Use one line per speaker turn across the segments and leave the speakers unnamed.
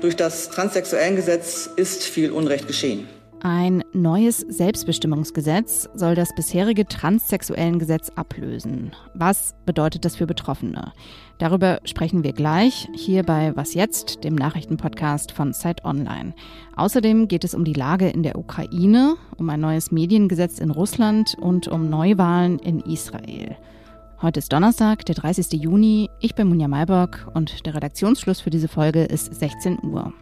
Durch das Transsexuellengesetz ist viel Unrecht geschehen.
Ein neues Selbstbestimmungsgesetz soll das bisherige Transsexuellengesetz ablösen. Was bedeutet das für Betroffene? Darüber sprechen wir gleich hier bei Was jetzt, dem Nachrichtenpodcast von Zeit Online. Außerdem geht es um die Lage in der Ukraine, um ein neues Mediengesetz in Russland und um Neuwahlen in Israel. Heute ist Donnerstag, der 30. Juni. Ich bin Munja Maybock und der Redaktionsschluss für diese Folge ist 16 Uhr.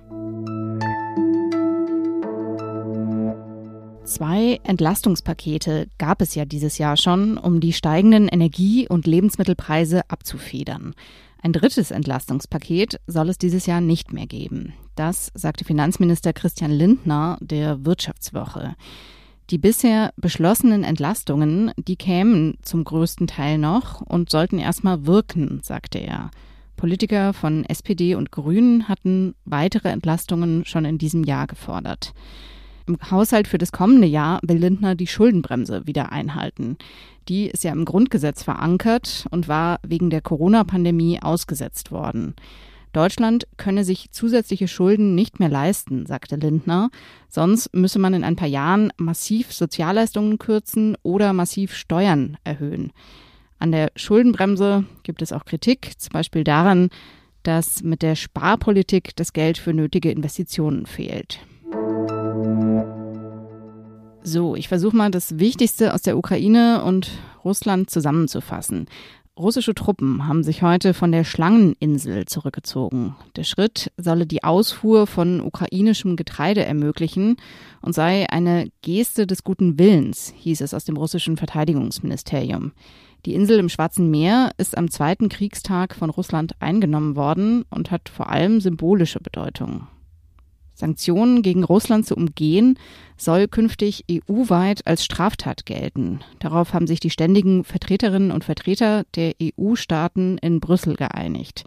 Zwei Entlastungspakete gab es ja dieses Jahr schon, um die steigenden Energie- und Lebensmittelpreise abzufedern. Ein drittes Entlastungspaket soll es dieses Jahr nicht mehr geben. Das sagte Finanzminister Christian Lindner der Wirtschaftswoche. Die bisher beschlossenen Entlastungen, die kämen zum größten Teil noch und sollten erstmal wirken, sagte er. Politiker von SPD und Grünen hatten weitere Entlastungen schon in diesem Jahr gefordert. Im Haushalt für das kommende Jahr will Lindner die Schuldenbremse wieder einhalten. Die ist ja im Grundgesetz verankert und war wegen der Corona-Pandemie ausgesetzt worden. Deutschland könne sich zusätzliche Schulden nicht mehr leisten, sagte Lindner. Sonst müsse man in ein paar Jahren massiv Sozialleistungen kürzen oder massiv Steuern erhöhen. An der Schuldenbremse gibt es auch Kritik, zum Beispiel daran, dass mit der Sparpolitik das Geld für nötige Investitionen fehlt. So, ich versuche mal das Wichtigste aus der Ukraine und Russland zusammenzufassen. Russische Truppen haben sich heute von der Schlangeninsel zurückgezogen. Der Schritt solle die Ausfuhr von ukrainischem Getreide ermöglichen und sei eine Geste des guten Willens, hieß es aus dem russischen Verteidigungsministerium. Die Insel im Schwarzen Meer ist am zweiten Kriegstag von Russland eingenommen worden und hat vor allem symbolische Bedeutung. Sanktionen gegen Russland zu umgehen, soll künftig EU-weit als Straftat gelten. Darauf haben sich die ständigen Vertreterinnen und Vertreter der EU-Staaten in Brüssel geeinigt.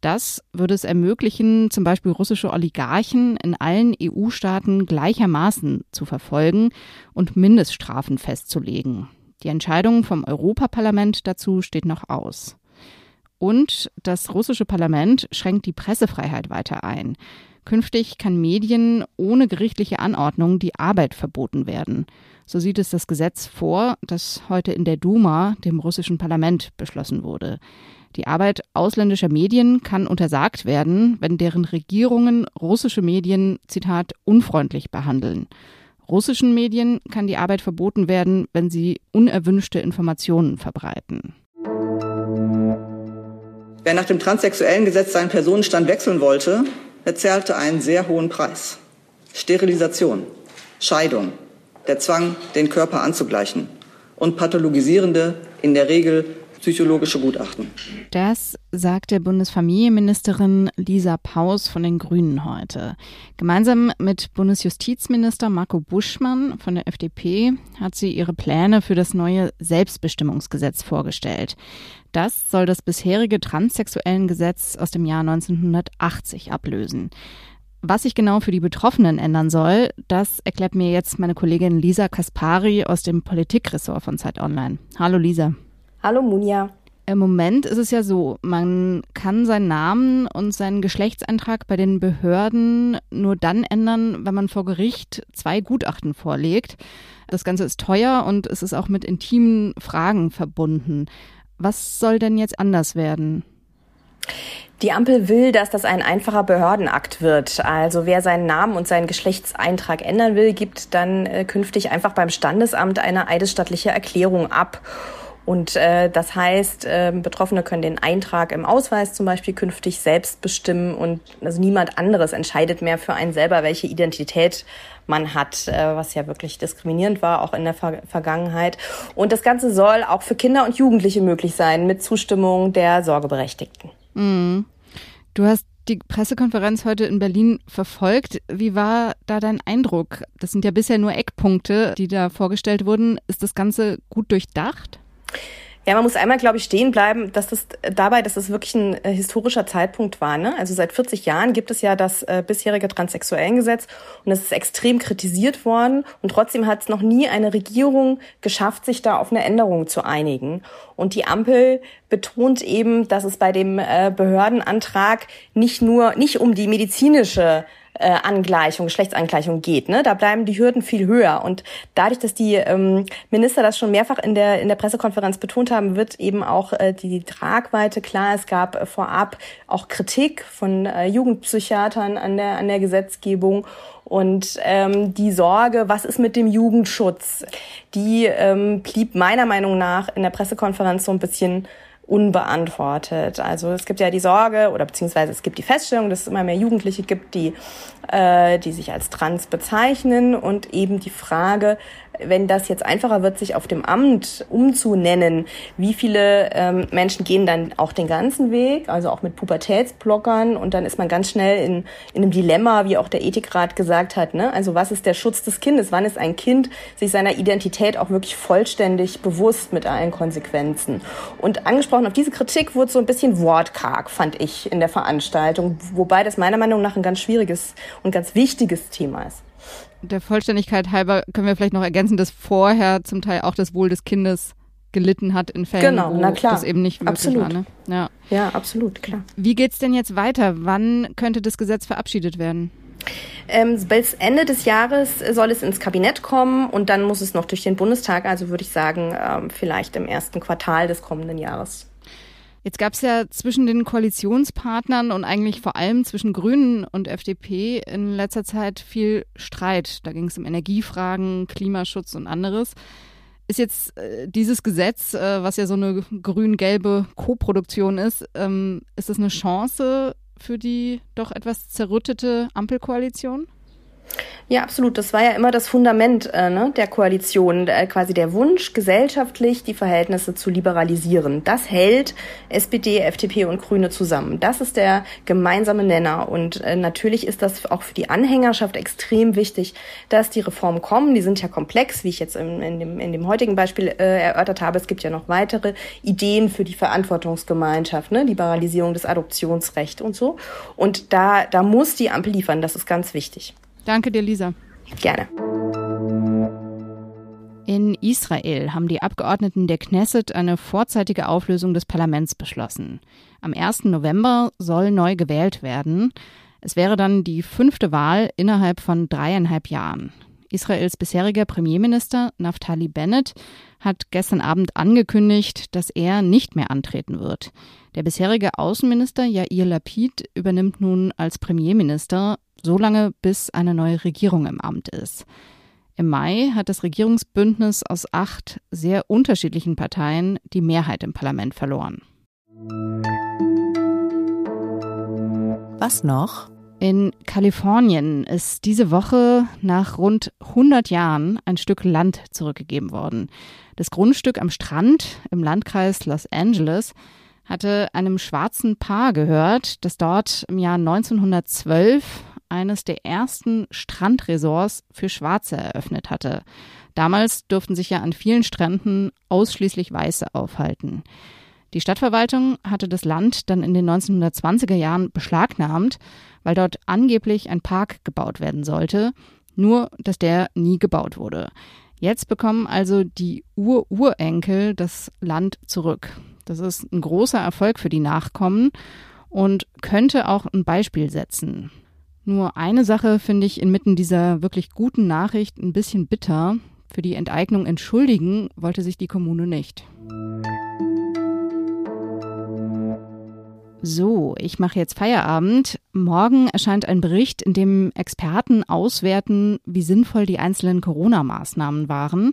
Das würde es ermöglichen, zum Beispiel russische Oligarchen in allen EU-Staaten gleichermaßen zu verfolgen und Mindeststrafen festzulegen. Die Entscheidung vom Europaparlament dazu steht noch aus. Und das russische Parlament schränkt die Pressefreiheit weiter ein. Künftig kann Medien ohne gerichtliche Anordnung die Arbeit verboten werden. So sieht es das Gesetz vor, das heute in der Duma, dem russischen Parlament, beschlossen wurde. Die Arbeit ausländischer Medien kann untersagt werden, wenn deren Regierungen russische Medien, Zitat, unfreundlich behandeln. Russischen Medien kann die Arbeit verboten werden, wenn sie unerwünschte Informationen verbreiten.
Wer nach dem transsexuellen Gesetz seinen Personenstand wechseln wollte, er zahlte einen sehr hohen Preis. Sterilisation, Scheidung, der Zwang, den Körper anzugleichen und pathologisierende, in der Regel psychologische Gutachten.
Das sagt der Bundesfamilienministerin Lisa Paus von den Grünen heute. Gemeinsam mit Bundesjustizminister Marco Buschmann von der FDP hat sie ihre Pläne für das neue Selbstbestimmungsgesetz vorgestellt. Das soll das bisherige Transsexuellengesetz aus dem Jahr 1980 ablösen. Was sich genau für die Betroffenen ändern soll, das erklärt mir jetzt meine Kollegin Lisa Kaspari aus dem Politikressort von Zeit Online. Hallo Lisa.
Hallo Munja.
Im Moment ist es ja so, man kann seinen Namen und seinen Geschlechtseintrag bei den Behörden nur dann ändern, wenn man vor Gericht zwei Gutachten vorlegt. Das Ganze ist teuer und es ist auch mit intimen Fragen verbunden. Was soll denn jetzt anders werden?
Die Ampel will, dass das ein einfacher Behördenakt wird. Also wer seinen Namen und seinen Geschlechtseintrag ändern will, gibt dann äh, künftig einfach beim Standesamt eine eidesstattliche Erklärung ab. Und äh, das heißt, äh, Betroffene können den Eintrag im Ausweis zum Beispiel künftig selbst bestimmen und also niemand anderes entscheidet mehr für einen selber, welche Identität man hat, äh, was ja wirklich diskriminierend war, auch in der Ver Vergangenheit. Und das Ganze soll auch für Kinder und Jugendliche möglich sein, mit Zustimmung der Sorgeberechtigten.
Mhm. Du hast die Pressekonferenz heute in Berlin verfolgt. Wie war da dein Eindruck? Das sind ja bisher nur Eckpunkte, die da vorgestellt wurden. Ist das Ganze gut durchdacht?
Ja, man muss einmal, glaube ich, stehen bleiben, dass das dabei, dass das wirklich ein äh, historischer Zeitpunkt war. Ne? Also seit 40 Jahren gibt es ja das äh, bisherige Transsexuellengesetz und es ist extrem kritisiert worden und trotzdem hat es noch nie eine Regierung geschafft, sich da auf eine Änderung zu einigen. Und die Ampel betont eben, dass es bei dem äh, Behördenantrag nicht nur nicht um die medizinische äh, Angleichung, Geschlechtsangleichung geht. Ne? Da bleiben die Hürden viel höher. Und dadurch, dass die ähm, Minister das schon mehrfach in der, in der Pressekonferenz betont haben, wird eben auch äh, die Tragweite klar. Es gab äh, vorab auch Kritik von äh, Jugendpsychiatern an der, an der Gesetzgebung. Und ähm, die Sorge, was ist mit dem Jugendschutz, die ähm, blieb meiner Meinung nach in der Pressekonferenz so ein bisschen unbeantwortet. Also es gibt ja die Sorge oder beziehungsweise es gibt die Feststellung, dass es immer mehr Jugendliche gibt, die, äh, die sich als trans bezeichnen und eben die Frage, wenn das jetzt einfacher wird, sich auf dem Amt umzunennen, wie viele ähm, Menschen gehen dann auch den ganzen Weg, also auch mit Pubertätsblockern und dann ist man ganz schnell in, in einem Dilemma, wie auch der Ethikrat gesagt hat. Ne? Also was ist der Schutz des Kindes? Wann ist ein Kind sich seiner Identität auch wirklich vollständig bewusst mit allen Konsequenzen? Und angesprochen auf diese Kritik wurde so ein bisschen wortkarg, fand ich, in der Veranstaltung, wobei das meiner Meinung nach ein ganz schwieriges und ganz wichtiges Thema ist
der Vollständigkeit halber können wir vielleicht noch ergänzen, dass vorher zum Teil auch das Wohl des Kindes gelitten hat in Fällen,
genau,
wo
na klar.
das eben nicht möglich
absolut.
war. Ne?
Ja. ja, absolut, klar.
Wie geht's denn jetzt weiter? Wann könnte das Gesetz verabschiedet werden?
Ähm, bis Ende des Jahres soll es ins Kabinett kommen und dann muss es noch durch den Bundestag, also würde ich sagen, ähm, vielleicht im ersten Quartal des kommenden Jahres.
Jetzt gab es ja zwischen den Koalitionspartnern und eigentlich vor allem zwischen Grünen und FDP in letzter Zeit viel Streit. Da ging es um Energiefragen, Klimaschutz und anderes. Ist jetzt äh, dieses Gesetz, äh, was ja so eine grün-gelbe Koproduktion ist, ähm, ist das eine Chance für die doch etwas zerrüttete Ampelkoalition?
Ja, absolut. Das war ja immer das Fundament äh, ne, der Koalition, äh, quasi der Wunsch, gesellschaftlich die Verhältnisse zu liberalisieren. Das hält SPD, FDP und Grüne zusammen. Das ist der gemeinsame Nenner. Und äh, natürlich ist das auch für die Anhängerschaft extrem wichtig, dass die Reformen kommen. Die sind ja komplex, wie ich jetzt in, in, dem, in dem heutigen Beispiel äh, erörtert habe. Es gibt ja noch weitere Ideen für die Verantwortungsgemeinschaft, ne? Liberalisierung des Adoptionsrechts und so. Und da, da muss die Ampel liefern. Das ist ganz wichtig.
Danke dir, Lisa.
Gerne.
In Israel haben die Abgeordneten der Knesset eine vorzeitige Auflösung des Parlaments beschlossen. Am 1. November soll neu gewählt werden. Es wäre dann die fünfte Wahl innerhalb von dreieinhalb Jahren. Israels bisheriger Premierminister Naftali Bennett hat gestern Abend angekündigt, dass er nicht mehr antreten wird. Der bisherige Außenminister Yair Lapid übernimmt nun als Premierminister so lange, bis eine neue Regierung im Amt ist. Im Mai hat das Regierungsbündnis aus acht sehr unterschiedlichen Parteien die Mehrheit im Parlament verloren.
Was noch?
In Kalifornien ist diese Woche nach rund 100 Jahren ein Stück Land zurückgegeben worden. Das Grundstück am Strand im Landkreis Los Angeles hatte einem schwarzen Paar gehört, das dort im Jahr 1912 eines der ersten Strandresorts für Schwarze eröffnet hatte. Damals durften sich ja an vielen Stränden ausschließlich Weiße aufhalten. Die Stadtverwaltung hatte das Land dann in den 1920er Jahren beschlagnahmt, weil dort angeblich ein Park gebaut werden sollte, nur dass der nie gebaut wurde. Jetzt bekommen also die Ur-Urenkel das Land zurück. Das ist ein großer Erfolg für die Nachkommen und könnte auch ein Beispiel setzen. Nur eine Sache finde ich inmitten dieser wirklich guten Nachricht ein bisschen bitter. Für die Enteignung entschuldigen wollte sich die Kommune nicht. So, ich mache jetzt Feierabend. Morgen erscheint ein Bericht, in dem Experten auswerten, wie sinnvoll die einzelnen Corona-Maßnahmen waren.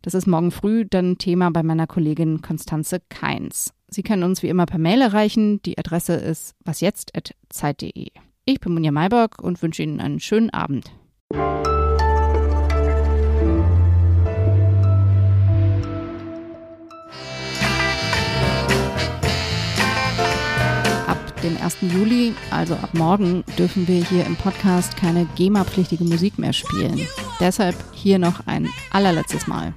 Das ist morgen früh dann Thema bei meiner Kollegin Konstanze Keins. Sie können uns wie immer per Mail erreichen. Die Adresse ist wasjetzt.zeit.de. Ich bin Munja Mayborg und wünsche Ihnen einen schönen Abend. Ab dem 1. Juli, also ab morgen, dürfen wir hier im Podcast keine GEMA-pflichtige Musik mehr spielen. Deshalb hier noch ein allerletztes Mal.